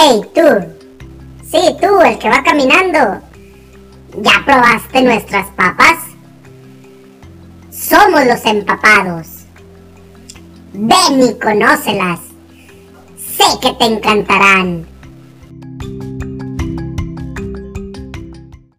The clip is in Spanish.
Hey, tú. Sí, tú, el que va caminando. ¿Ya probaste nuestras papas? Somos los empapados. Ven y conócelas. Sé que te encantarán.